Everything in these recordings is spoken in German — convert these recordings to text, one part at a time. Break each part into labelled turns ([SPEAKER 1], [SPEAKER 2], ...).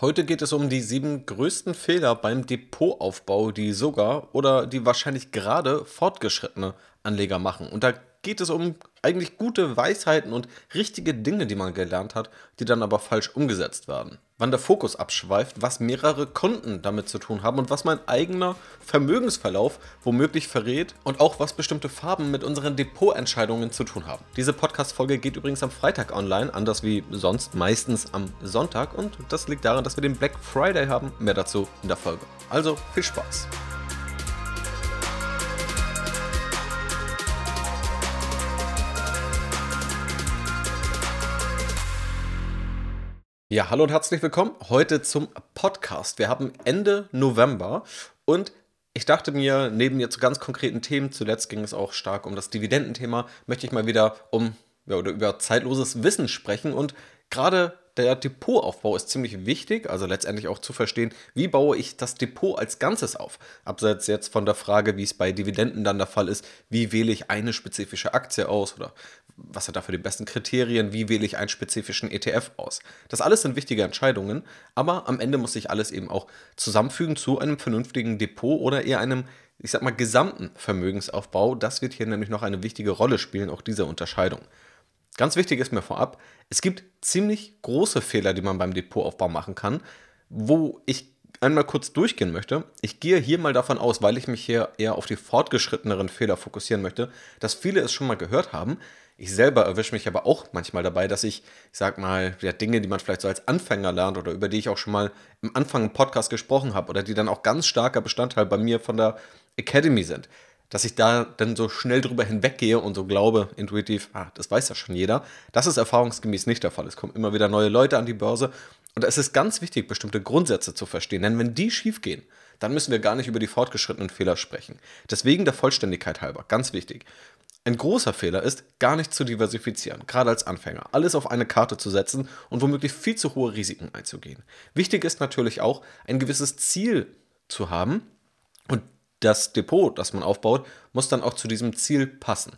[SPEAKER 1] Heute geht es um die sieben größten Fehler beim Depotaufbau, die sogar oder die wahrscheinlich gerade fortgeschrittene Anleger machen. Und da geht es um eigentlich gute Weisheiten und richtige Dinge, die man gelernt hat, die dann aber falsch umgesetzt werden. Wann der Fokus abschweift, was mehrere Konten damit zu tun haben und was mein eigener Vermögensverlauf womöglich verrät und auch was bestimmte Farben mit unseren Depotentscheidungen zu tun haben. Diese Podcast-Folge geht übrigens am Freitag online, anders wie sonst meistens am Sonntag und das liegt daran, dass wir den Black Friday haben. Mehr dazu in der Folge. Also viel Spaß! Ja, hallo und herzlich willkommen heute zum Podcast. Wir haben Ende November und ich dachte mir, neben jetzt ganz konkreten Themen, zuletzt ging es auch stark um das Dividendenthema, möchte ich mal wieder um ja, oder über zeitloses Wissen sprechen und gerade der Depotaufbau ist ziemlich wichtig, also letztendlich auch zu verstehen, wie baue ich das Depot als Ganzes auf. Abseits jetzt von der Frage, wie es bei Dividenden dann der Fall ist, wie wähle ich eine spezifische Aktie aus oder was sind dafür die besten Kriterien, wie wähle ich einen spezifischen ETF aus. Das alles sind wichtige Entscheidungen, aber am Ende muss sich alles eben auch zusammenfügen zu einem vernünftigen Depot oder eher einem ich sag mal, gesamten Vermögensaufbau. Das wird hier nämlich noch eine wichtige Rolle spielen, auch diese Unterscheidung. Ganz wichtig ist mir vorab, es gibt ziemlich große Fehler, die man beim Depotaufbau machen kann, wo ich einmal kurz durchgehen möchte. Ich gehe hier mal davon aus, weil ich mich hier eher auf die fortgeschritteneren Fehler fokussieren möchte, dass viele es schon mal gehört haben. Ich selber erwische mich aber auch manchmal dabei, dass ich, ich sag mal, ja, Dinge, die man vielleicht so als Anfänger lernt oder über die ich auch schon mal im Anfang im Podcast gesprochen habe oder die dann auch ganz starker Bestandteil bei mir von der Academy sind, dass ich da dann so schnell drüber hinweggehe und so glaube, intuitiv, ah, das weiß ja schon jeder. Das ist erfahrungsgemäß nicht der Fall. Es kommen immer wieder neue Leute an die Börse und es ist ganz wichtig, bestimmte Grundsätze zu verstehen, denn wenn die schief gehen, dann müssen wir gar nicht über die fortgeschrittenen Fehler sprechen. Deswegen der Vollständigkeit halber, ganz wichtig. Ein großer Fehler ist, gar nicht zu diversifizieren, gerade als Anfänger. Alles auf eine Karte zu setzen und womöglich viel zu hohe Risiken einzugehen. Wichtig ist natürlich auch, ein gewisses Ziel zu haben und das Depot, das man aufbaut, muss dann auch zu diesem Ziel passen.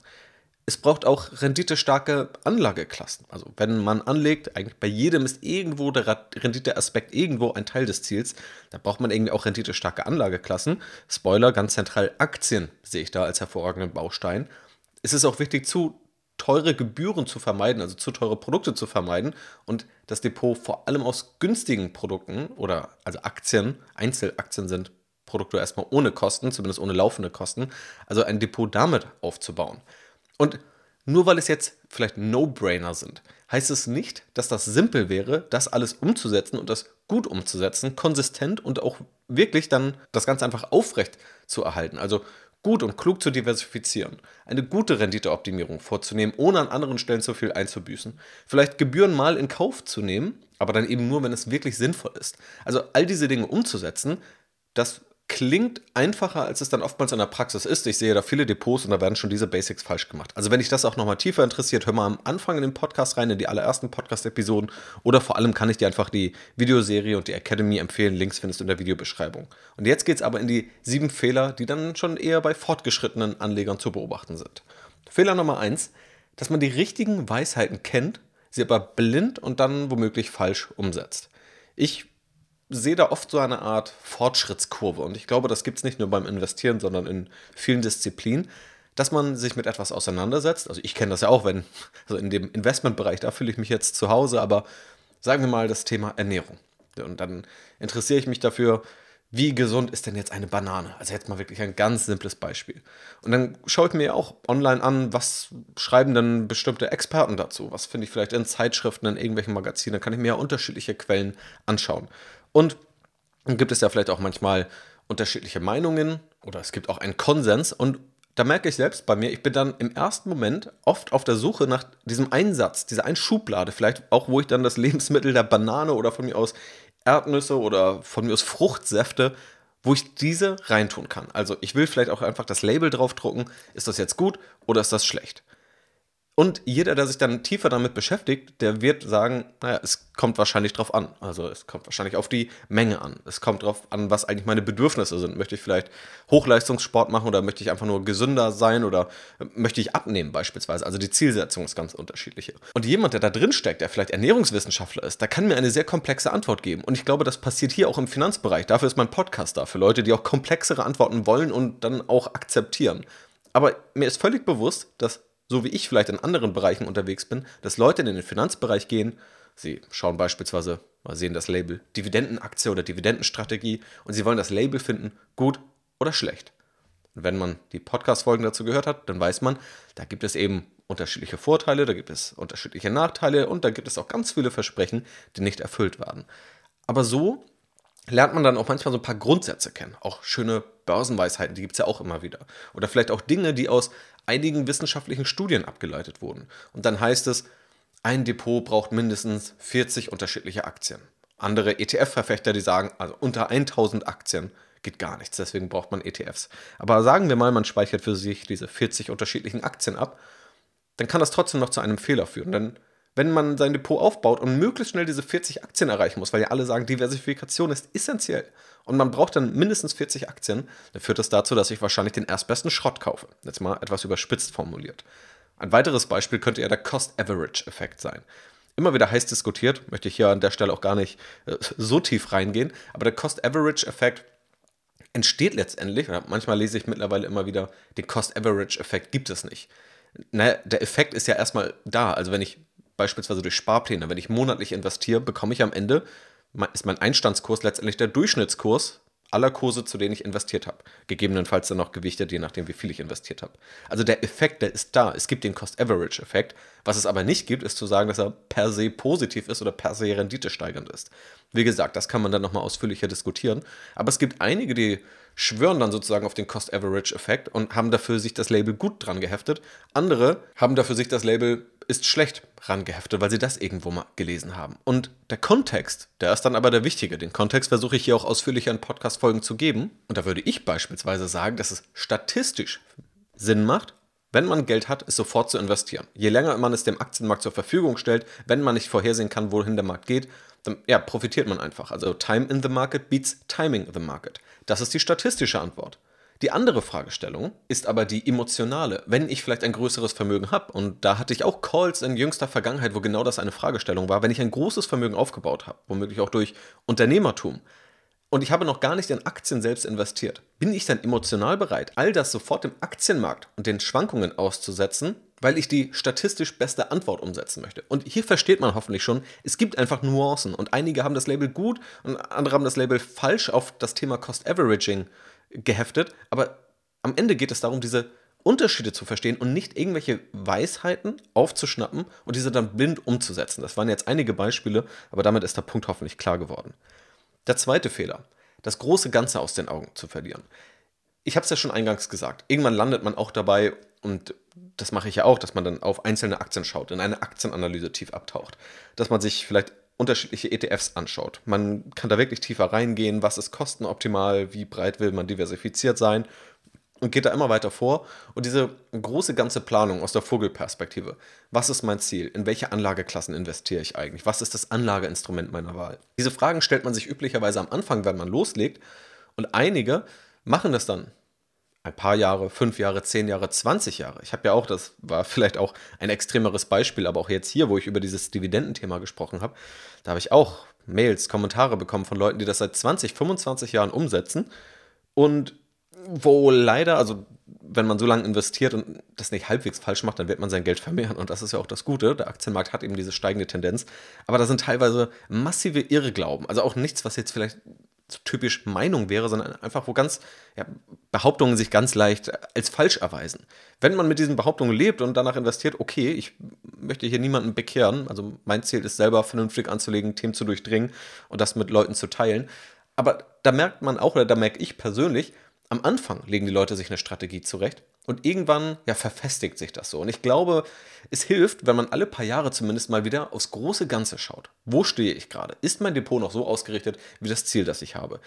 [SPEAKER 1] Es braucht auch renditestarke Anlageklassen. Also wenn man anlegt, eigentlich bei jedem ist irgendwo der Renditeaspekt irgendwo ein Teil des Ziels. Da braucht man irgendwie auch renditestarke Anlageklassen. Spoiler, ganz zentral Aktien sehe ich da als hervorragenden Baustein. Es ist auch wichtig, zu teure Gebühren zu vermeiden, also zu teure Produkte zu vermeiden und das Depot vor allem aus günstigen Produkten oder also Aktien, Einzelaktien sind Produkte erstmal ohne Kosten, zumindest ohne laufende Kosten, also ein Depot damit aufzubauen. Und nur weil es jetzt vielleicht No-Brainer sind, heißt es nicht, dass das simpel wäre, das alles umzusetzen und das gut umzusetzen, konsistent und auch wirklich dann das Ganze einfach aufrecht zu erhalten. Also gut und klug zu diversifizieren, eine gute Renditeoptimierung vorzunehmen, ohne an anderen Stellen zu viel einzubüßen, vielleicht Gebühren mal in Kauf zu nehmen, aber dann eben nur, wenn es wirklich sinnvoll ist. Also all diese Dinge umzusetzen, das klingt einfacher, als es dann oftmals in der Praxis ist. Ich sehe da viele Depots und da werden schon diese Basics falsch gemacht. Also wenn dich das auch nochmal tiefer interessiert, hör mal am Anfang in den Podcast rein, in die allerersten Podcast-Episoden. Oder vor allem kann ich dir einfach die Videoserie und die Academy empfehlen. Links findest du in der Videobeschreibung. Und jetzt geht es aber in die sieben Fehler, die dann schon eher bei fortgeschrittenen Anlegern zu beobachten sind. Fehler Nummer eins, dass man die richtigen Weisheiten kennt, sie aber blind und dann womöglich falsch umsetzt. Ich sehe da oft so eine Art Fortschrittskurve. Und ich glaube, das gibt es nicht nur beim Investieren, sondern in vielen Disziplinen, dass man sich mit etwas auseinandersetzt. Also ich kenne das ja auch, wenn, also in dem Investmentbereich, da fühle ich mich jetzt zu Hause, aber sagen wir mal das Thema Ernährung. Und dann interessiere ich mich dafür, wie gesund ist denn jetzt eine Banane? Also jetzt mal wirklich ein ganz simples Beispiel. Und dann schaue ich mir auch online an, was schreiben denn bestimmte Experten dazu? Was finde ich vielleicht in Zeitschriften, in irgendwelchen Magazinen? Dann kann ich mir ja unterschiedliche Quellen anschauen. Und dann gibt es ja vielleicht auch manchmal unterschiedliche Meinungen oder es gibt auch einen Konsens. Und da merke ich selbst bei mir, ich bin dann im ersten Moment oft auf der Suche nach diesem Einsatz, dieser einen Schublade, vielleicht auch, wo ich dann das Lebensmittel der Banane oder von mir aus Erdnüsse oder von mir aus Fruchtsäfte, wo ich diese reintun kann. Also ich will vielleicht auch einfach das Label draufdrucken, ist das jetzt gut oder ist das schlecht? Und jeder, der sich dann tiefer damit beschäftigt, der wird sagen, naja, es kommt wahrscheinlich drauf an. Also es kommt wahrscheinlich auf die Menge an. Es kommt drauf an, was eigentlich meine Bedürfnisse sind. Möchte ich vielleicht Hochleistungssport machen oder möchte ich einfach nur gesünder sein oder möchte ich abnehmen beispielsweise. Also die Zielsetzung ist ganz unterschiedlich. Und jemand, der da drin steckt, der vielleicht Ernährungswissenschaftler ist, der kann mir eine sehr komplexe Antwort geben. Und ich glaube, das passiert hier auch im Finanzbereich. Dafür ist mein Podcast da, für Leute, die auch komplexere Antworten wollen und dann auch akzeptieren. Aber mir ist völlig bewusst, dass so wie ich vielleicht in anderen Bereichen unterwegs bin, dass Leute in den Finanzbereich gehen, sie schauen beispielsweise, mal sehen das Label Dividendenaktie oder Dividendenstrategie und sie wollen das Label finden, gut oder schlecht. Und wenn man die Podcast-Folgen dazu gehört hat, dann weiß man, da gibt es eben unterschiedliche Vorteile, da gibt es unterschiedliche Nachteile und da gibt es auch ganz viele Versprechen, die nicht erfüllt werden. Aber so lernt man dann auch manchmal so ein paar Grundsätze kennen. Auch schöne Börsenweisheiten, die gibt es ja auch immer wieder. Oder vielleicht auch Dinge, die aus einigen wissenschaftlichen Studien abgeleitet wurden. Und dann heißt es, ein Depot braucht mindestens 40 unterschiedliche Aktien. Andere ETF-Verfechter, die sagen, also unter 1000 Aktien geht gar nichts, deswegen braucht man ETFs. Aber sagen wir mal, man speichert für sich diese 40 unterschiedlichen Aktien ab, dann kann das trotzdem noch zu einem Fehler führen. Denn wenn man sein Depot aufbaut und möglichst schnell diese 40 Aktien erreichen muss, weil ja alle sagen, Diversifikation ist essentiell und man braucht dann mindestens 40 Aktien, dann führt das dazu, dass ich wahrscheinlich den erstbesten Schrott kaufe. Jetzt mal etwas überspitzt formuliert. Ein weiteres Beispiel könnte ja der Cost-Average-Effekt sein. Immer wieder heiß diskutiert, möchte ich hier an der Stelle auch gar nicht äh, so tief reingehen, aber der Cost-Average-Effekt entsteht letztendlich, oder manchmal lese ich mittlerweile immer wieder, den Cost-Average-Effekt gibt es nicht. Naja, der Effekt ist ja erstmal da. Also wenn ich beispielsweise durch Sparpläne, wenn ich monatlich investiere, bekomme ich am Ende, ist mein Einstandskurs letztendlich der Durchschnittskurs aller Kurse, zu denen ich investiert habe. Gegebenenfalls dann noch gewichtet, je nachdem, wie viel ich investiert habe. Also der Effekt, der ist da. Es gibt den Cost-Average-Effekt. Was es aber nicht gibt, ist zu sagen, dass er per se positiv ist oder per se renditesteigernd ist. Wie gesagt, das kann man dann nochmal ausführlicher diskutieren. Aber es gibt einige, die schwören dann sozusagen auf den Cost-Average-Effekt und haben dafür sich das Label gut dran geheftet. Andere haben dafür sich das Label ist schlecht rangeheftet, weil sie das irgendwo mal gelesen haben. Und der Kontext, der ist dann aber der wichtige. Den Kontext versuche ich hier auch ausführlicher in Podcast-Folgen zu geben. Und da würde ich beispielsweise sagen, dass es statistisch Sinn macht, wenn man Geld hat, es sofort zu investieren. Je länger man es dem Aktienmarkt zur Verfügung stellt, wenn man nicht vorhersehen kann, wohin der Markt geht, dann ja, profitiert man einfach. Also Time in the Market beats Timing the Market. Das ist die statistische Antwort. Die andere Fragestellung ist aber die emotionale. Wenn ich vielleicht ein größeres Vermögen habe, und da hatte ich auch Calls in jüngster Vergangenheit, wo genau das eine Fragestellung war, wenn ich ein großes Vermögen aufgebaut habe, womöglich auch durch Unternehmertum, und ich habe noch gar nicht in Aktien selbst investiert, bin ich dann emotional bereit, all das sofort im Aktienmarkt und den Schwankungen auszusetzen, weil ich die statistisch beste Antwort umsetzen möchte. Und hier versteht man hoffentlich schon, es gibt einfach Nuancen und einige haben das Label gut und andere haben das Label falsch auf das Thema Cost Averaging geheftet, aber am Ende geht es darum, diese Unterschiede zu verstehen und nicht irgendwelche Weisheiten aufzuschnappen und diese dann blind umzusetzen. Das waren jetzt einige Beispiele, aber damit ist der Punkt hoffentlich klar geworden. Der zweite Fehler, das große Ganze aus den Augen zu verlieren. Ich habe es ja schon eingangs gesagt, irgendwann landet man auch dabei, und das mache ich ja auch, dass man dann auf einzelne Aktien schaut, in eine Aktienanalyse tief abtaucht, dass man sich vielleicht unterschiedliche ETFs anschaut. Man kann da wirklich tiefer reingehen, was ist kostenoptimal, wie breit will man diversifiziert sein und geht da immer weiter vor. Und diese große ganze Planung aus der Vogelperspektive. Was ist mein Ziel? In welche Anlageklassen investiere ich eigentlich? Was ist das Anlageinstrument meiner Wahl? Diese Fragen stellt man sich üblicherweise am Anfang, wenn man loslegt. Und einige machen das dann ein paar Jahre, fünf Jahre, zehn Jahre, 20 Jahre. Ich habe ja auch, das war vielleicht auch ein extremeres Beispiel, aber auch jetzt hier, wo ich über dieses Dividendenthema gesprochen habe, da habe ich auch Mails, Kommentare bekommen von Leuten, die das seit 20, 25 Jahren umsetzen und wo leider, also wenn man so lange investiert und das nicht halbwegs falsch macht, dann wird man sein Geld vermehren. Und das ist ja auch das Gute. Der Aktienmarkt hat eben diese steigende Tendenz. Aber da sind teilweise massive Irrglauben. Also auch nichts, was jetzt vielleicht typisch Meinung wäre, sondern einfach, wo ganz ja, Behauptungen sich ganz leicht als falsch erweisen. Wenn man mit diesen Behauptungen lebt und danach investiert, okay, ich möchte hier niemanden bekehren, also mein Ziel ist selber vernünftig anzulegen, Themen zu durchdringen und das mit Leuten zu teilen. Aber da merkt man auch, oder da merke ich persönlich, am Anfang legen die Leute sich eine Strategie zurecht und irgendwann ja, verfestigt sich das so. Und ich glaube, es hilft, wenn man alle paar Jahre zumindest mal wieder aufs große Ganze schaut. Wo stehe ich gerade? Ist mein Depot noch so ausgerichtet wie das Ziel, das ich habe?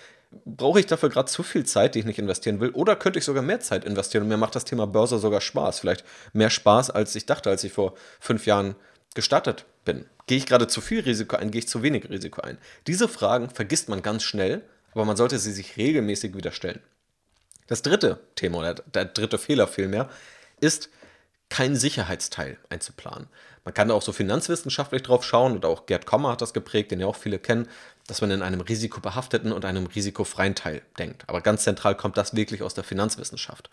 [SPEAKER 1] Brauche ich dafür gerade zu viel Zeit, die ich nicht investieren will? Oder könnte ich sogar mehr Zeit investieren und mir macht das Thema Börse sogar Spaß? Vielleicht mehr Spaß, als ich dachte, als ich vor fünf Jahren gestartet bin. Gehe ich gerade zu viel Risiko ein? Gehe ich zu wenig Risiko ein? Diese Fragen vergisst man ganz schnell, aber man sollte sie sich regelmäßig wieder stellen. Das dritte Thema oder der dritte Fehler vielmehr ist, kein Sicherheitsteil einzuplanen. Man kann da auch so finanzwissenschaftlich drauf schauen und auch Gerd Kommer hat das geprägt, den ja auch viele kennen, dass man in einem risikobehafteten und einem risikofreien Teil denkt. Aber ganz zentral kommt das wirklich aus der Finanzwissenschaft.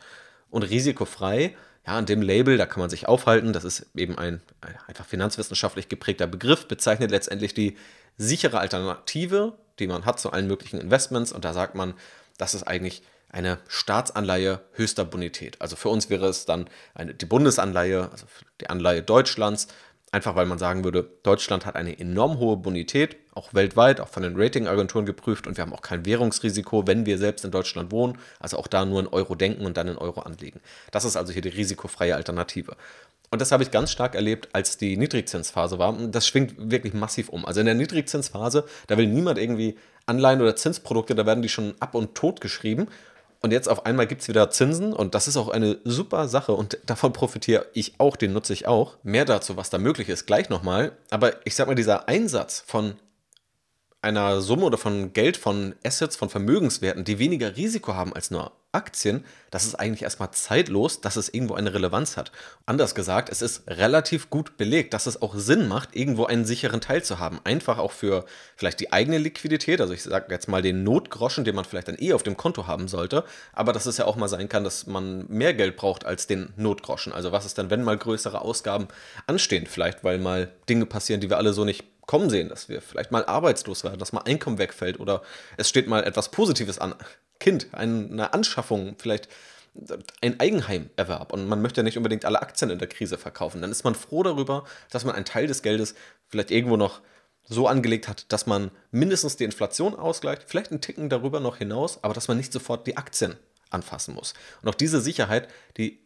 [SPEAKER 1] Und risikofrei, ja, an dem Label, da kann man sich aufhalten, das ist eben ein, ein einfach finanzwissenschaftlich geprägter Begriff, bezeichnet letztendlich die sichere Alternative, die man hat zu allen möglichen Investments. Und da sagt man, das ist eigentlich eine Staatsanleihe höchster Bonität. Also für uns wäre es dann eine, die Bundesanleihe, also die Anleihe Deutschlands, einfach weil man sagen würde, Deutschland hat eine enorm hohe Bonität, auch weltweit, auch von den Ratingagenturen geprüft und wir haben auch kein Währungsrisiko, wenn wir selbst in Deutschland wohnen, also auch da nur in Euro denken und dann in Euro anlegen. Das ist also hier die risikofreie Alternative. Und das habe ich ganz stark erlebt, als die Niedrigzinsphase war. Und das schwingt wirklich massiv um. Also in der Niedrigzinsphase, da will niemand irgendwie Anleihen oder Zinsprodukte, da werden die schon ab und tot geschrieben. Und jetzt auf einmal gibt es wieder Zinsen und das ist auch eine super Sache und davon profitiere ich auch, den nutze ich auch. Mehr dazu, was da möglich ist, gleich nochmal. Aber ich sag mal, dieser Einsatz von einer Summe oder von Geld, von Assets, von Vermögenswerten, die weniger Risiko haben als nur Aktien, das ist eigentlich erstmal zeitlos, dass es irgendwo eine Relevanz hat. Anders gesagt, es ist relativ gut belegt, dass es auch Sinn macht, irgendwo einen sicheren Teil zu haben. Einfach auch für vielleicht die eigene Liquidität, also ich sage jetzt mal den Notgroschen, den man vielleicht dann eh auf dem Konto haben sollte, aber dass es ja auch mal sein kann, dass man mehr Geld braucht als den Notgroschen. Also was ist dann, wenn mal größere Ausgaben anstehen, vielleicht weil mal Dinge passieren, die wir alle so nicht kommen sehen, dass wir vielleicht mal arbeitslos werden, dass mal Einkommen wegfällt oder es steht mal etwas Positives an. Kind, eine Anschaffung, vielleicht ein Eigenheimerwerb und man möchte ja nicht unbedingt alle Aktien in der Krise verkaufen. Dann ist man froh darüber, dass man einen Teil des Geldes vielleicht irgendwo noch so angelegt hat, dass man mindestens die Inflation ausgleicht, vielleicht einen Ticken darüber noch hinaus, aber dass man nicht sofort die Aktien anfassen muss. Und auch diese Sicherheit, die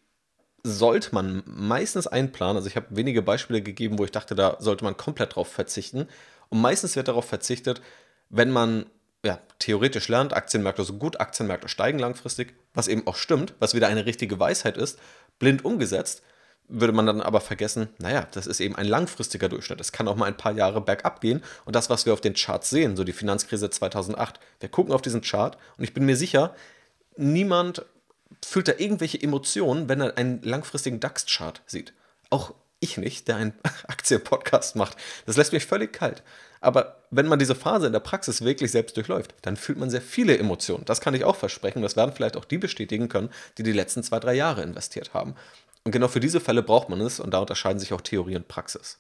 [SPEAKER 1] sollte man meistens einplanen. Also ich habe wenige Beispiele gegeben, wo ich dachte, da sollte man komplett drauf verzichten. Und meistens wird darauf verzichtet, wenn man ja, theoretisch lernt, Aktienmärkte so gut, Aktienmärkte steigen langfristig, was eben auch stimmt, was wieder eine richtige Weisheit ist, blind umgesetzt, würde man dann aber vergessen, naja, das ist eben ein langfristiger Durchschnitt. Es kann auch mal ein paar Jahre bergab gehen. Und das, was wir auf den Charts sehen, so die Finanzkrise 2008, wir gucken auf diesen Chart und ich bin mir sicher, niemand fühlt da irgendwelche Emotionen, wenn er einen langfristigen DAX-Chart sieht. Auch ich nicht, der einen Aktienpodcast macht. Das lässt mich völlig kalt. Aber wenn man diese Phase in der Praxis wirklich selbst durchläuft, dann fühlt man sehr viele Emotionen. Das kann ich auch versprechen. Das werden vielleicht auch die bestätigen können, die die letzten zwei, drei Jahre investiert haben. Und genau für diese Fälle braucht man es und da unterscheiden sich auch Theorie und Praxis.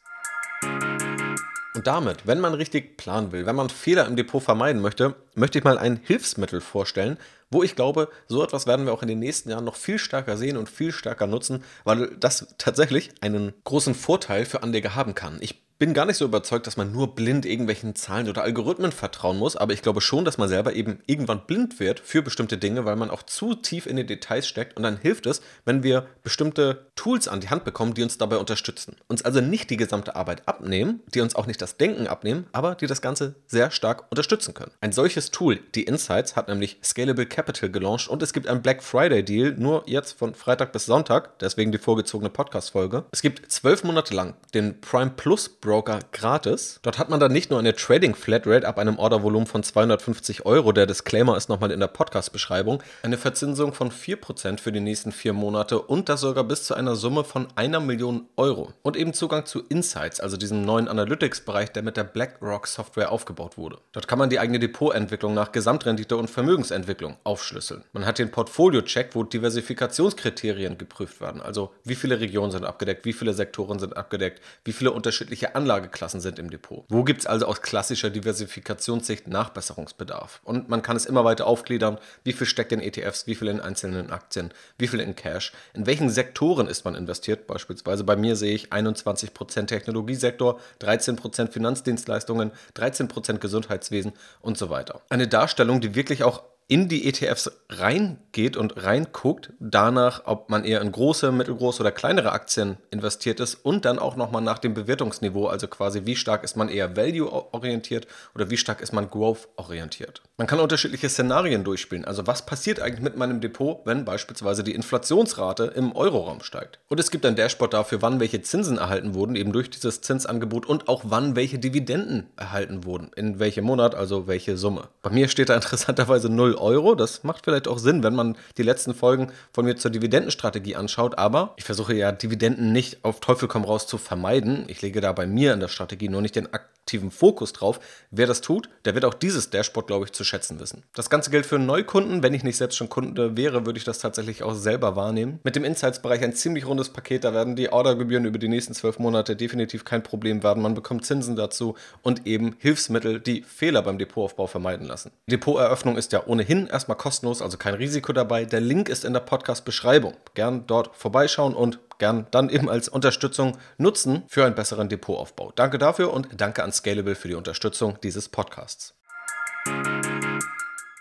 [SPEAKER 1] Und damit, wenn man richtig planen will, wenn man Fehler im Depot vermeiden möchte, möchte ich mal ein Hilfsmittel vorstellen, wo ich glaube, so etwas werden wir auch in den nächsten Jahren noch viel stärker sehen und viel stärker nutzen, weil das tatsächlich einen großen Vorteil für Anleger haben kann. Ich bin gar nicht so überzeugt, dass man nur blind irgendwelchen Zahlen oder Algorithmen vertrauen muss, aber ich glaube schon, dass man selber eben irgendwann blind wird für bestimmte Dinge, weil man auch zu tief in die Details steckt und dann hilft es, wenn wir bestimmte Tools an die Hand bekommen, die uns dabei unterstützen. Uns also nicht die gesamte Arbeit abnehmen, die uns auch nicht das Denken abnehmen, aber die das Ganze sehr stark unterstützen können. Ein solches Tool, die Insights, hat nämlich Scalable Capital gelauncht und es gibt einen Black Friday Deal, nur jetzt von Freitag bis Sonntag, deswegen die vorgezogene Podcast-Folge. Es gibt zwölf Monate lang den Prime Plus Broker gratis. Dort hat man dann nicht nur eine Trading Flatrate ab einem Ordervolumen von 250 Euro, der Disclaimer ist nochmal in der Podcast-Beschreibung, eine Verzinsung von 4% für die nächsten vier Monate und das sogar bis zu einer Summe von einer Million Euro. Und eben Zugang zu Insights, also diesem neuen Analytics-Bereich, der mit der BlackRock Software aufgebaut wurde. Dort kann man die eigene Depotentwicklung nach Gesamtrendite und Vermögensentwicklung aufschlüsseln. Man hat den Portfolio-Check, wo Diversifikationskriterien geprüft werden, also wie viele Regionen sind abgedeckt, wie viele Sektoren sind abgedeckt, wie viele unterschiedliche Anlageklassen sind im Depot. Wo gibt es also aus klassischer Diversifikationssicht Nachbesserungsbedarf? Und man kann es immer weiter aufgliedern, wie viel steckt in ETFs, wie viel in einzelnen Aktien, wie viel in Cash, in welchen Sektoren ist man investiert. Beispielsweise bei mir sehe ich 21% Technologiesektor, 13% Finanzdienstleistungen, 13% Gesundheitswesen und so weiter. Eine Darstellung, die wirklich auch in die ETFs reingeht und reinguckt, danach, ob man eher in große, mittelgroße oder kleinere Aktien investiert ist und dann auch nochmal nach dem Bewertungsniveau, also quasi wie stark ist man eher value-orientiert oder wie stark ist man growth-orientiert. Man kann unterschiedliche Szenarien durchspielen, also was passiert eigentlich mit meinem Depot, wenn beispielsweise die Inflationsrate im Euroraum steigt. Und es gibt ein Dashboard dafür, wann welche Zinsen erhalten wurden, eben durch dieses Zinsangebot und auch wann welche Dividenden erhalten wurden, in welchem Monat, also welche Summe. Bei mir steht da interessanterweise 0 Euro. Das macht vielleicht auch Sinn, wenn man die letzten Folgen von mir zur Dividendenstrategie anschaut. Aber ich versuche ja Dividenden nicht auf Teufel komm raus zu vermeiden. Ich lege da bei mir in der Strategie nur nicht den aktiven Fokus drauf. Wer das tut, der wird auch dieses Dashboard, glaube ich, zu schätzen wissen. Das Ganze gilt für Neukunden. Wenn ich nicht selbst schon Kunde wäre, würde ich das tatsächlich auch selber wahrnehmen. Mit dem Insights-Bereich ein ziemlich rundes Paket. Da werden die Ordergebühren über die nächsten zwölf Monate definitiv kein Problem werden. Man bekommt Zinsen dazu und eben Hilfsmittel, die Fehler beim Depotaufbau vermeiden lassen. Depoteröffnung ist ja ohnehin erstmal kostenlos, also kein Risiko dabei. Der Link ist in der Podcast-Beschreibung. Gern dort vorbeischauen und gern dann eben als Unterstützung nutzen für einen besseren Depotaufbau. Danke dafür und danke an Scalable für die Unterstützung dieses Podcasts.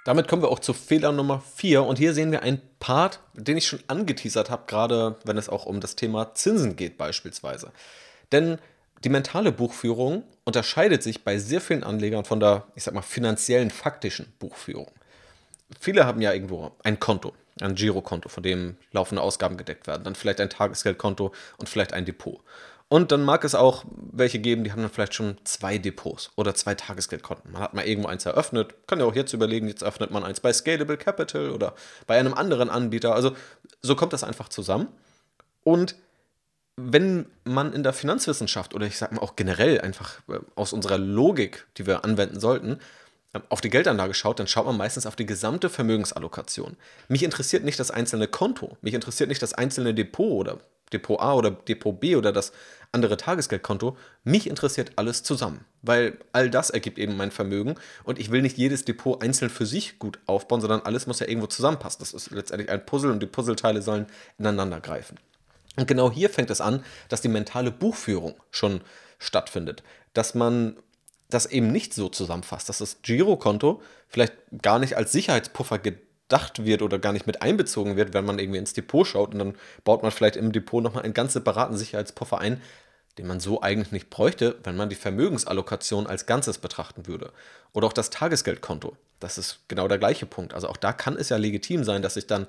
[SPEAKER 1] Damit kommen wir auch zu Fehler Nummer 4 und hier sehen wir einen Part, den ich schon angeteasert habe, gerade wenn es auch um das Thema Zinsen geht beispielsweise. Denn die mentale Buchführung unterscheidet sich bei sehr vielen Anlegern von der, ich sag mal, finanziellen, faktischen Buchführung. Viele haben ja irgendwo ein Konto, ein Girokonto, von dem laufende Ausgaben gedeckt werden, dann vielleicht ein Tagesgeldkonto und vielleicht ein Depot. Und dann mag es auch welche geben, die haben dann vielleicht schon zwei Depots oder zwei Tagesgeldkonten. Man hat mal irgendwo eins eröffnet, kann ja auch jetzt überlegen, jetzt öffnet man eins bei Scalable Capital oder bei einem anderen Anbieter. Also so kommt das einfach zusammen. Und wenn man in der Finanzwissenschaft oder ich sage mal auch generell einfach äh, aus unserer Logik, die wir anwenden sollten, auf die Geldanlage schaut, dann schaut man meistens auf die gesamte Vermögensallokation. Mich interessiert nicht das einzelne Konto, mich interessiert nicht das einzelne Depot oder Depot A oder Depot B oder das andere Tagesgeldkonto. Mich interessiert alles zusammen, weil all das ergibt eben mein Vermögen und ich will nicht jedes Depot einzeln für sich gut aufbauen, sondern alles muss ja irgendwo zusammenpassen. Das ist letztendlich ein Puzzle und die Puzzleteile sollen ineinander greifen. Und genau hier fängt es an, dass die mentale Buchführung schon stattfindet, dass man das eben nicht so zusammenfasst, dass das Girokonto vielleicht gar nicht als Sicherheitspuffer gedacht wird oder gar nicht mit einbezogen wird, wenn man irgendwie ins Depot schaut und dann baut man vielleicht im Depot nochmal einen ganz separaten Sicherheitspuffer ein, den man so eigentlich nicht bräuchte, wenn man die Vermögensallokation als Ganzes betrachten würde. Oder auch das Tagesgeldkonto. Das ist genau der gleiche Punkt. Also auch da kann es ja legitim sein, dass ich dann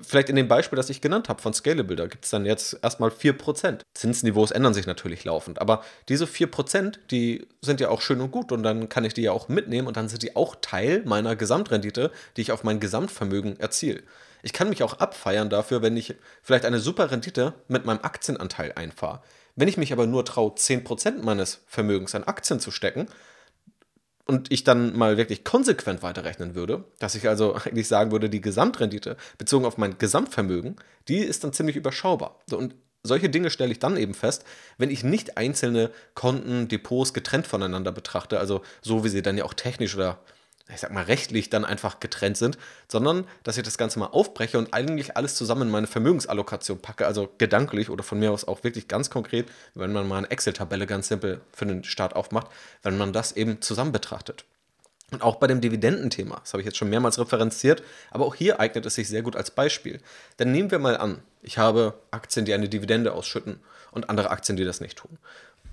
[SPEAKER 1] Vielleicht in dem Beispiel, das ich genannt habe von Scalable, da gibt es dann jetzt erstmal 4%. Zinsniveaus ändern sich natürlich laufend, aber diese 4%, die sind ja auch schön und gut und dann kann ich die ja auch mitnehmen und dann sind die auch Teil meiner Gesamtrendite, die ich auf mein Gesamtvermögen erziele. Ich kann mich auch abfeiern dafür, wenn ich vielleicht eine super Rendite mit meinem Aktienanteil einfahre. Wenn ich mich aber nur traue, 10% meines Vermögens an Aktien zu stecken, und ich dann mal wirklich konsequent weiterrechnen würde, dass ich also eigentlich sagen würde, die Gesamtrendite bezogen auf mein Gesamtvermögen, die ist dann ziemlich überschaubar. Und solche Dinge stelle ich dann eben fest, wenn ich nicht einzelne Konten, Depots getrennt voneinander betrachte, also so wie sie dann ja auch technisch oder ich sag mal, rechtlich dann einfach getrennt sind, sondern dass ich das Ganze mal aufbreche und eigentlich alles zusammen in meine Vermögensallokation packe, also gedanklich oder von mir aus auch wirklich ganz konkret, wenn man mal eine Excel-Tabelle ganz simpel für den Start aufmacht, wenn man das eben zusammen betrachtet. Und auch bei dem Dividendenthema, das habe ich jetzt schon mehrmals referenziert, aber auch hier eignet es sich sehr gut als Beispiel. Denn nehmen wir mal an, ich habe Aktien, die eine Dividende ausschütten und andere Aktien, die das nicht tun.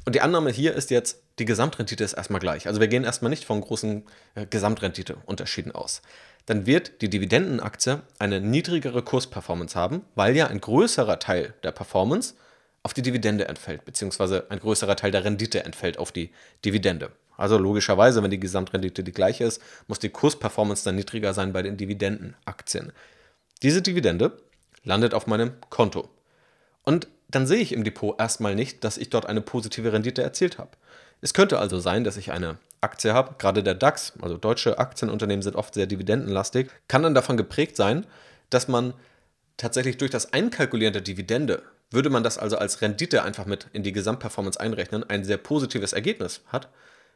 [SPEAKER 1] Und die Annahme hier ist jetzt, die Gesamtrendite ist erstmal gleich. Also wir gehen erstmal nicht von großen äh, Gesamtrenditeunterschieden aus. Dann wird die Dividendenaktie eine niedrigere Kursperformance haben, weil ja ein größerer Teil der Performance auf die Dividende entfällt, beziehungsweise ein größerer Teil der Rendite entfällt auf die Dividende. Also logischerweise, wenn die Gesamtrendite die gleiche ist, muss die Kursperformance dann niedriger sein bei den Dividendenaktien. Diese Dividende landet auf meinem Konto. Und dann sehe ich im Depot erstmal nicht, dass ich dort eine positive Rendite erzielt habe. Es könnte also sein, dass ich eine Aktie habe, gerade der DAX, also deutsche Aktienunternehmen sind oft sehr dividendenlastig, kann dann davon geprägt sein, dass man tatsächlich durch das Einkalkulieren der Dividende, würde man das also als Rendite einfach mit in die Gesamtperformance einrechnen, ein sehr positives Ergebnis hat.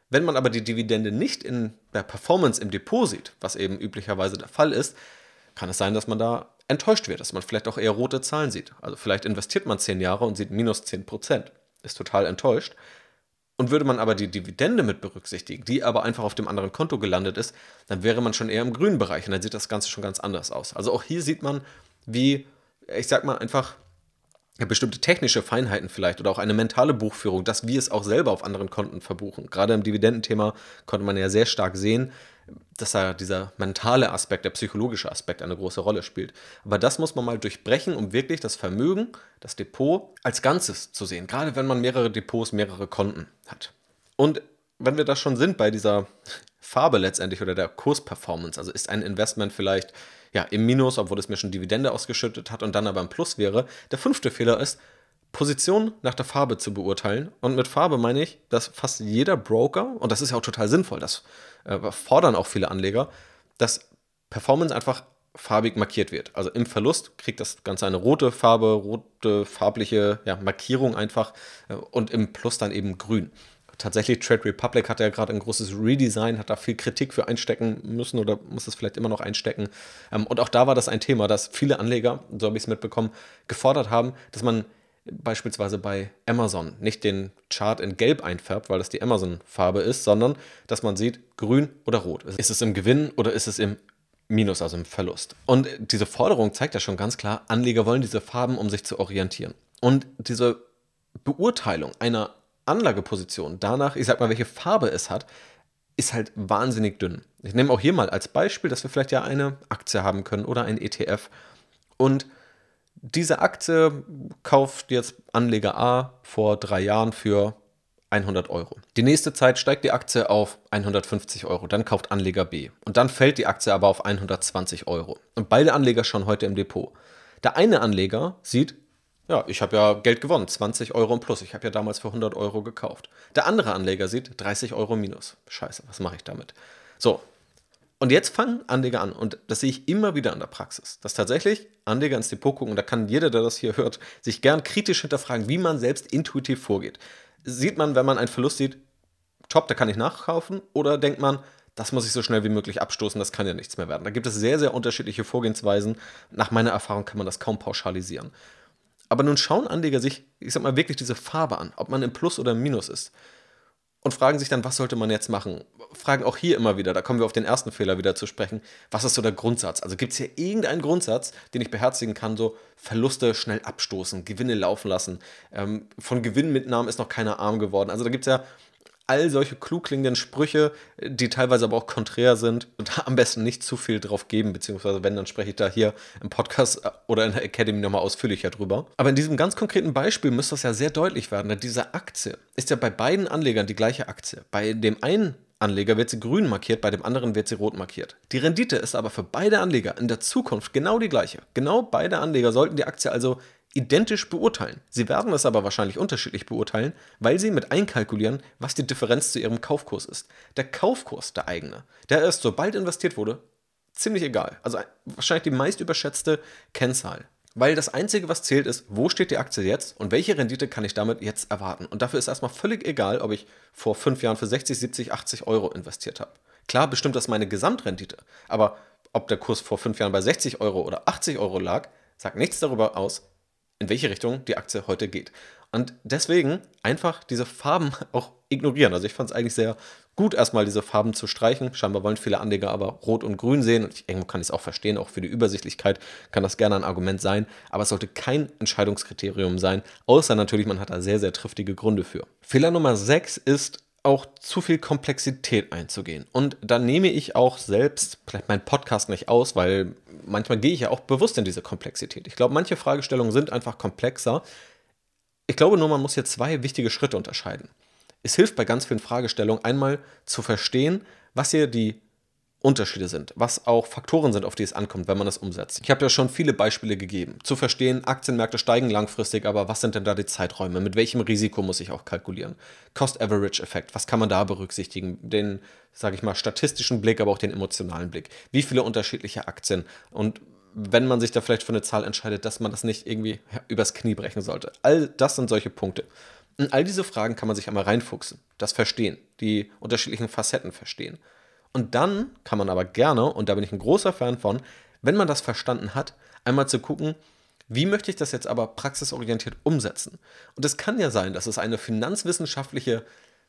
[SPEAKER 1] Wenn man aber die Dividende nicht in der Performance im Depot sieht, was eben üblicherweise der Fall ist, kann es sein, dass man da enttäuscht wird, dass man vielleicht auch eher rote Zahlen sieht. Also vielleicht investiert man zehn Jahre und sieht minus 10 Prozent, ist total enttäuscht. Und würde man aber die Dividende mit berücksichtigen, die aber einfach auf dem anderen Konto gelandet ist, dann wäre man schon eher im grünen Bereich und dann sieht das Ganze schon ganz anders aus. Also auch hier sieht man, wie, ich sag mal einfach, bestimmte technische Feinheiten vielleicht oder auch eine mentale Buchführung, dass wir es auch selber auf anderen Konten verbuchen. Gerade im Dividendenthema konnte man ja sehr stark sehen, dass da dieser mentale Aspekt, der psychologische Aspekt eine große Rolle spielt. Aber das muss man mal durchbrechen, um wirklich das Vermögen, das Depot als Ganzes zu sehen. Gerade wenn man mehrere Depots, mehrere Konten hat. Und wenn wir da schon sind bei dieser Farbe letztendlich oder der Kursperformance, also ist ein Investment vielleicht ja im Minus, obwohl es mir schon Dividende ausgeschüttet hat und dann aber im Plus wäre. Der fünfte Fehler ist, Position nach der Farbe zu beurteilen. Und mit Farbe meine ich, dass fast jeder Broker, und das ist ja auch total sinnvoll, das äh, fordern auch viele Anleger, dass Performance einfach farbig markiert wird. Also im Verlust kriegt das Ganze eine rote Farbe, rote farbliche ja, Markierung einfach äh, und im Plus dann eben grün. Tatsächlich, Trade Republic hat ja gerade ein großes Redesign, hat da viel Kritik für einstecken müssen oder muss es vielleicht immer noch einstecken. Ähm, und auch da war das ein Thema, dass viele Anleger, so habe ich es mitbekommen, gefordert haben, dass man beispielsweise bei Amazon nicht den Chart in Gelb einfärbt, weil das die Amazon-Farbe ist, sondern dass man sieht, grün oder rot. Ist es im Gewinn oder ist es im Minus, also im Verlust? Und diese Forderung zeigt ja schon ganz klar, Anleger wollen diese Farben, um sich zu orientieren. Und diese Beurteilung einer Anlageposition danach, ich sag mal, welche Farbe es hat, ist halt wahnsinnig dünn. Ich nehme auch hier mal als Beispiel, dass wir vielleicht ja eine Aktie haben können oder ein ETF. Und diese Aktie kauft jetzt Anleger A vor drei Jahren für 100 Euro. Die nächste Zeit steigt die Aktie auf 150 Euro, dann kauft Anleger B. Und dann fällt die Aktie aber auf 120 Euro. Und beide Anleger schon heute im Depot. Der eine Anleger sieht, ja, ich habe ja Geld gewonnen, 20 Euro im Plus. Ich habe ja damals für 100 Euro gekauft. Der andere Anleger sieht 30 Euro minus. Scheiße, was mache ich damit? So, und jetzt fangen Anleger an, und das sehe ich immer wieder in der Praxis, dass tatsächlich Anleger ins Depot gucken, und da kann jeder, der das hier hört, sich gern kritisch hinterfragen, wie man selbst intuitiv vorgeht. Sieht man, wenn man einen Verlust sieht, top, da kann ich nachkaufen, oder denkt man, das muss ich so schnell wie möglich abstoßen, das kann ja nichts mehr werden. Da gibt es sehr, sehr unterschiedliche Vorgehensweisen. Nach meiner Erfahrung kann man das kaum pauschalisieren. Aber nun schauen Anleger sich, ich sag mal, wirklich diese Farbe an, ob man im Plus oder im Minus ist und fragen sich dann, was sollte man jetzt machen? Fragen auch hier immer wieder, da kommen wir auf den ersten Fehler wieder zu sprechen, was ist so der Grundsatz? Also gibt es hier irgendeinen Grundsatz, den ich beherzigen kann, so Verluste schnell abstoßen, Gewinne laufen lassen, ähm, von Gewinnmitnahmen ist noch keiner arm geworden. Also da gibt es ja all solche klug klingenden Sprüche, die teilweise aber auch konträr sind, und am besten nicht zu viel drauf geben, beziehungsweise wenn, dann spreche ich da hier im Podcast äh, oder in der Academy nochmal ausführlicher drüber. Aber in diesem ganz konkreten Beispiel müsste das ja sehr deutlich werden, denn diese Aktie ist ja bei beiden Anlegern die gleiche Aktie. Bei dem einen Anleger wird sie grün markiert, bei dem anderen wird sie rot markiert. Die Rendite ist aber für beide Anleger in der Zukunft genau die gleiche. Genau beide Anleger sollten die Aktie also identisch beurteilen. Sie werden es aber wahrscheinlich unterschiedlich beurteilen, weil sie mit einkalkulieren, was die Differenz zu ihrem Kaufkurs ist. Der Kaufkurs, der eigene, der ist, sobald investiert wurde, ziemlich egal. Also wahrscheinlich die meist überschätzte Kennzahl. Weil das Einzige, was zählt, ist, wo steht die Aktie jetzt und welche Rendite kann ich damit jetzt erwarten. Und dafür ist erstmal völlig egal, ob ich vor fünf Jahren für 60, 70, 80 Euro investiert habe. Klar bestimmt das meine Gesamtrendite, aber ob der Kurs vor fünf Jahren bei 60 Euro oder 80 Euro lag, sagt nichts darüber aus, in welche Richtung die Aktie heute geht. Und deswegen einfach diese Farben auch ignorieren. Also ich fand es eigentlich sehr gut, erstmal diese Farben zu streichen. Scheinbar wollen viele Anleger aber Rot und Grün sehen. Und ich, irgendwo kann ich es auch verstehen, auch für die Übersichtlichkeit kann das gerne ein Argument sein. Aber es sollte kein Entscheidungskriterium sein, außer natürlich, man hat da sehr, sehr triftige Gründe für. Fehler Nummer 6 ist, auch zu viel Komplexität einzugehen. Und da nehme ich auch selbst vielleicht meinen Podcast nicht aus, weil manchmal gehe ich ja auch bewusst in diese Komplexität. Ich glaube, manche Fragestellungen sind einfach komplexer. Ich glaube nur, man muss hier zwei wichtige Schritte unterscheiden. Es hilft bei ganz vielen Fragestellungen einmal zu verstehen, was hier die Unterschiede sind, was auch Faktoren sind, auf die es ankommt, wenn man das umsetzt. Ich habe ja schon viele Beispiele gegeben. Zu verstehen, Aktienmärkte steigen langfristig, aber was sind denn da die Zeiträume? Mit welchem Risiko muss ich auch kalkulieren? Cost-Average-Effekt, was kann man da berücksichtigen? Den, sage ich mal, statistischen Blick, aber auch den emotionalen Blick. Wie viele unterschiedliche Aktien? Und wenn man sich da vielleicht für eine Zahl entscheidet, dass man das nicht irgendwie übers Knie brechen sollte. All das sind solche Punkte. In all diese Fragen kann man sich einmal reinfuchsen, das verstehen, die unterschiedlichen Facetten verstehen. Und dann kann man aber gerne, und da bin ich ein großer Fan von, wenn man das verstanden hat, einmal zu gucken, wie möchte ich das jetzt aber praxisorientiert umsetzen? Und es kann ja sein, dass es eine finanzwissenschaftliche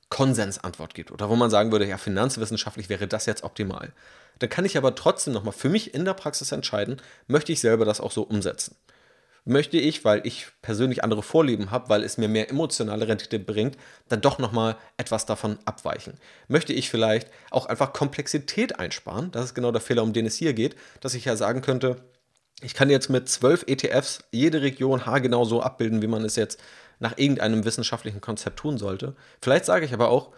[SPEAKER 1] Konsensantwort gibt oder wo man sagen würde, ja, finanzwissenschaftlich wäre das jetzt optimal. Dann kann ich aber trotzdem nochmal für mich in der Praxis entscheiden, möchte ich selber das auch so umsetzen. Möchte ich, weil ich persönlich andere Vorlieben habe, weil es mir mehr emotionale Rendite bringt, dann doch nochmal etwas davon abweichen. Möchte ich vielleicht auch einfach Komplexität einsparen, das ist genau der Fehler, um den es hier geht, dass ich ja sagen könnte, ich kann jetzt mit zwölf ETFs jede Region haargenau so abbilden, wie man es jetzt nach irgendeinem wissenschaftlichen Konzept tun sollte. Vielleicht sage ich aber auch,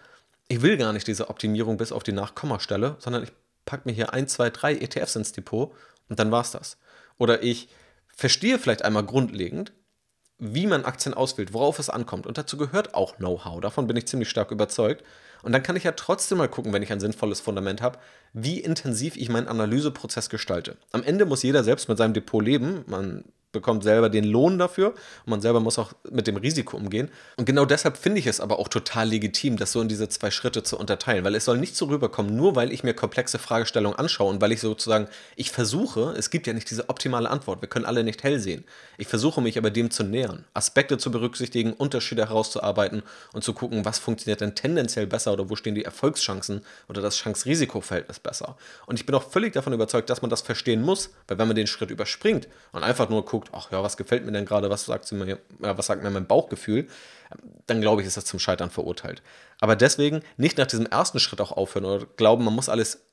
[SPEAKER 1] ich will gar nicht diese Optimierung bis auf die Nachkommastelle, sondern ich packe mir hier ein, zwei, drei ETFs ins Depot und dann war es das. Oder ich verstehe vielleicht einmal grundlegend, wie man Aktien auswählt, worauf es ankommt. Und dazu gehört auch Know-how. Davon bin ich ziemlich stark überzeugt. Und dann kann ich ja trotzdem mal gucken, wenn ich ein sinnvolles Fundament habe, wie intensiv ich meinen Analyseprozess gestalte. Am Ende muss jeder selbst mit seinem Depot leben. Man bekommt selber den Lohn dafür und man selber muss auch mit dem Risiko umgehen. Und genau deshalb finde ich es aber auch total legitim, das so in diese zwei Schritte zu unterteilen, weil es soll nicht so rüberkommen, nur weil ich mir komplexe Fragestellungen anschaue und weil ich sozusagen, ich versuche, es gibt ja nicht diese optimale Antwort, wir können alle nicht hell sehen. Ich versuche mich aber dem zu nähern, Aspekte zu berücksichtigen, Unterschiede herauszuarbeiten und zu gucken, was funktioniert denn tendenziell besser oder wo stehen die Erfolgschancen oder das Chance-Risiko-Verhältnis besser. Und ich bin auch völlig davon überzeugt, dass man das verstehen muss, weil wenn man den Schritt überspringt und einfach nur guckt, guckt, ach ja, was gefällt mir denn gerade, was sagt, mir, was sagt mir mein Bauchgefühl, dann glaube ich, ist das zum Scheitern verurteilt. Aber deswegen nicht nach diesem ersten Schritt auch aufhören oder glauben, man muss alles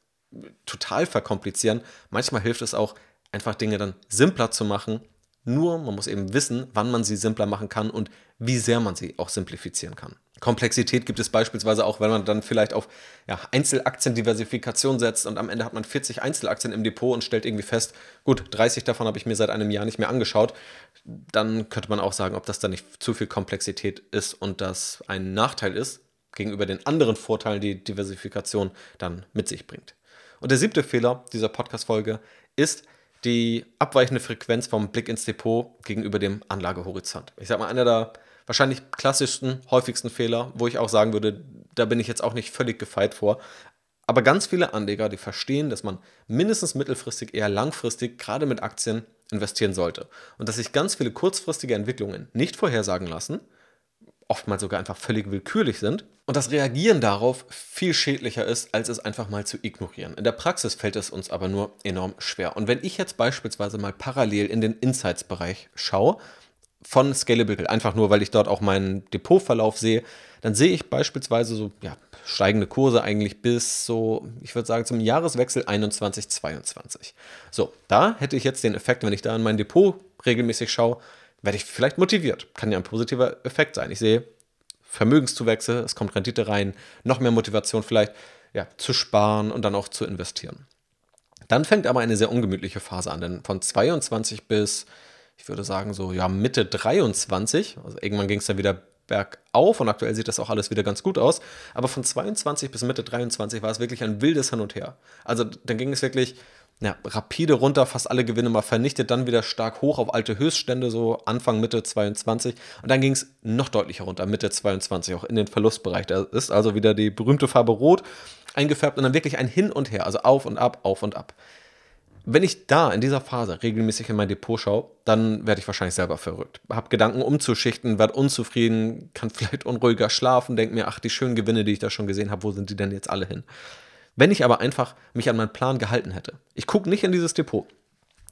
[SPEAKER 1] total verkomplizieren. Manchmal hilft es auch, einfach Dinge dann simpler zu machen. Nur man muss eben wissen, wann man sie simpler machen kann und wie sehr man sie auch simplifizieren kann. Komplexität gibt es beispielsweise auch, wenn man dann vielleicht auf ja, Einzelaktiendiversifikation setzt und am Ende hat man 40 Einzelaktien im Depot und stellt irgendwie fest, gut, 30 davon habe ich mir seit einem Jahr nicht mehr angeschaut. Dann könnte man auch sagen, ob das dann nicht zu viel Komplexität ist und das ein Nachteil ist gegenüber den anderen Vorteilen, die Diversifikation dann mit sich bringt. Und der siebte Fehler dieser Podcast-Folge ist die abweichende Frequenz vom Blick ins Depot gegenüber dem Anlagehorizont. Ich sage mal, einer der wahrscheinlich klassischsten, häufigsten Fehler, wo ich auch sagen würde, da bin ich jetzt auch nicht völlig gefeit vor. Aber ganz viele Anleger, die verstehen, dass man mindestens mittelfristig, eher langfristig, gerade mit Aktien, investieren sollte. Und dass sich ganz viele kurzfristige Entwicklungen nicht vorhersagen lassen, oftmals sogar einfach völlig willkürlich sind und das Reagieren darauf viel schädlicher ist, als es einfach mal zu ignorieren. In der Praxis fällt es uns aber nur enorm schwer. Und wenn ich jetzt beispielsweise mal parallel in den Insights-Bereich schaue, von Scalable, einfach nur, weil ich dort auch meinen Depotverlauf sehe, dann sehe ich beispielsweise so ja, steigende Kurse eigentlich bis so, ich würde sagen, zum Jahreswechsel 21, 22. So, da hätte ich jetzt den Effekt, wenn ich da in mein Depot regelmäßig schaue, werde ich vielleicht motiviert. Kann ja ein positiver Effekt sein. Ich sehe Vermögenszuwächse, es kommt Rendite rein, noch mehr Motivation vielleicht ja, zu sparen und dann auch zu investieren. Dann fängt aber eine sehr ungemütliche Phase an, denn von 22 bis ich würde sagen, so ja, Mitte 23. Also irgendwann ging es dann wieder bergauf und aktuell sieht das auch alles wieder ganz gut aus. Aber von 22 bis Mitte 23 war es wirklich ein wildes Hin und Her. Also dann ging es wirklich ja, rapide runter, fast alle Gewinne mal vernichtet, dann wieder stark hoch auf alte Höchststände, so Anfang, Mitte 22. Und dann ging es noch deutlicher runter, Mitte 22, auch in den Verlustbereich. Da ist also wieder die berühmte Farbe Rot eingefärbt und dann wirklich ein Hin und Her, also auf und ab, auf und ab. Wenn ich da in dieser Phase regelmäßig in mein Depot schaue, dann werde ich wahrscheinlich selber verrückt. Hab Gedanken umzuschichten, werde unzufrieden, kann vielleicht unruhiger schlafen, denke mir, ach, die schönen Gewinne, die ich da schon gesehen habe, wo sind die denn jetzt alle hin? Wenn ich aber einfach mich an meinen Plan gehalten hätte, ich gucke nicht in dieses Depot.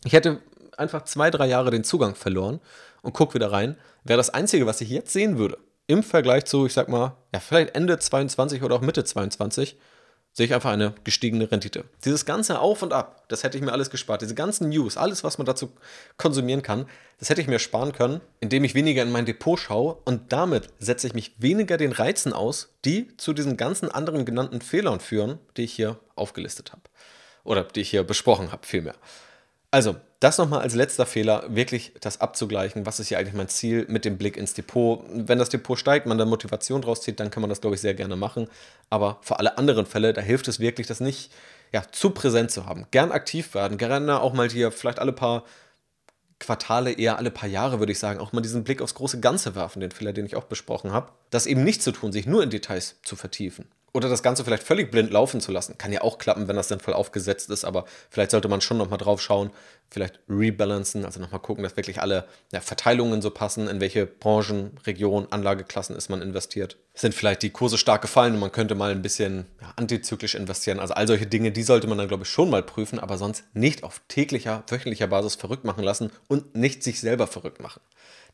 [SPEAKER 1] Ich hätte einfach zwei, drei Jahre den Zugang verloren und gucke wieder rein, wäre das Einzige, was ich jetzt sehen würde, im Vergleich zu, ich sag mal, ja, vielleicht Ende 22 oder auch Mitte 22, sehe ich einfach eine gestiegene Rendite. Dieses ganze Auf und Ab, das hätte ich mir alles gespart. Diese ganzen News, alles, was man dazu konsumieren kann, das hätte ich mir sparen können, indem ich weniger in mein Depot schaue und damit setze ich mich weniger den Reizen aus, die zu diesen ganzen anderen genannten Fehlern führen, die ich hier aufgelistet habe. Oder die ich hier besprochen habe, vielmehr. Also, das nochmal als letzter Fehler, wirklich das abzugleichen. Was ist hier eigentlich mein Ziel mit dem Blick ins Depot? Wenn das Depot steigt, man da Motivation draus zieht, dann kann man das, glaube ich, sehr gerne machen. Aber für alle anderen Fälle, da hilft es wirklich, das nicht ja, zu präsent zu haben. Gern aktiv werden, gerne auch mal hier vielleicht alle paar Quartale, eher alle paar Jahre, würde ich sagen, auch mal diesen Blick aufs große Ganze werfen, den Fehler, den ich auch besprochen habe. Das eben nicht zu tun, sich nur in Details zu vertiefen Oder das Ganze vielleicht völlig blind laufen zu lassen. Kann ja auch klappen, wenn das sinnvoll aufgesetzt ist, aber vielleicht sollte man schon nochmal drauf schauen, vielleicht rebalancen, also nochmal gucken, dass wirklich alle ja, Verteilungen so passen, in welche Branchen, Regionen, Anlageklassen ist man investiert. Sind vielleicht die Kurse stark gefallen und man könnte mal ein bisschen ja, antizyklisch investieren. Also all solche Dinge, die sollte man dann, glaube ich, schon mal prüfen, aber sonst nicht auf täglicher, wöchentlicher Basis verrückt machen lassen und nicht sich selber verrückt machen.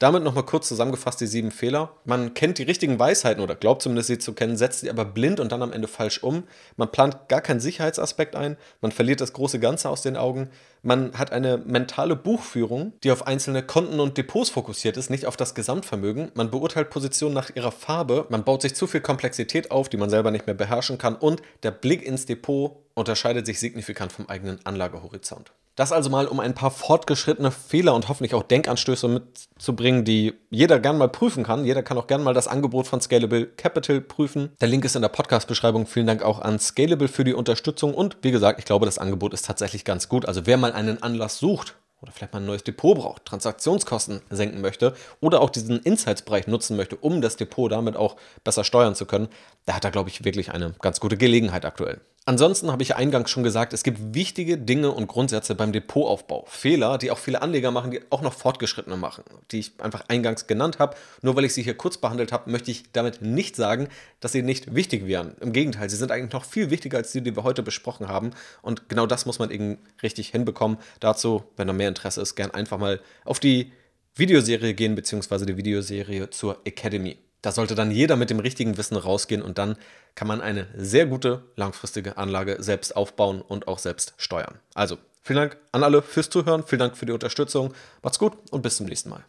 [SPEAKER 1] Damit nochmal kurz zusammengefasst die sieben Fehler. Man kennt die richtigen Weisheiten oder glaubt zumindest sie zu kennen, setzt sie aber blind und dann am Ende falsch um. Man plant gar keinen Sicherheitsaspekt ein, man verliert das große Ganze aus den Augen. Man hat eine mentale Buchführung, die auf einzelne Konten und Depots fokussiert ist, nicht auf das Gesamtvermögen. Man beurteilt Positionen nach ihrer Farbe, man baut sich zu viel Komplexität auf, die man selber nicht mehr beherrschen kann und der Blick ins Depot unterscheidet sich signifikant vom eigenen Anlagehorizont. Das also mal, um ein paar fortgeschrittene Fehler und hoffentlich auch Denkanstöße mitzubringen, die jeder gern mal prüfen kann. Jeder kann auch gern mal das Angebot von Scalable Capital prüfen. Der Link ist in der Podcast-Beschreibung. Vielen Dank auch an Scalable für die Unterstützung. Und wie gesagt, ich glaube, das Angebot ist tatsächlich ganz gut. Also wer mal einen Anlass sucht, oder vielleicht mal ein neues Depot braucht, Transaktionskosten senken möchte oder auch diesen Insights-Bereich nutzen möchte, um das Depot damit auch besser steuern zu können, da hat er, glaube ich, wirklich eine ganz gute Gelegenheit aktuell. Ansonsten habe ich eingangs schon gesagt, es gibt wichtige Dinge und Grundsätze beim Depotaufbau. Fehler, die auch viele Anleger machen, die auch noch fortgeschrittene machen, die ich einfach eingangs genannt habe. Nur weil ich sie hier kurz behandelt habe, möchte ich damit nicht sagen, dass sie nicht wichtig wären. Im Gegenteil, sie sind eigentlich noch viel wichtiger als die, die wir heute besprochen haben. Und genau das muss man eben richtig hinbekommen. Dazu, wenn da mehr Interesse ist, gern einfach mal auf die Videoserie gehen, beziehungsweise die Videoserie zur Academy. Da sollte dann jeder mit dem richtigen Wissen rausgehen und dann kann man eine sehr gute langfristige Anlage selbst aufbauen und auch selbst steuern. Also, vielen Dank an alle fürs Zuhören, vielen Dank für die Unterstützung. Macht's gut und bis zum nächsten Mal.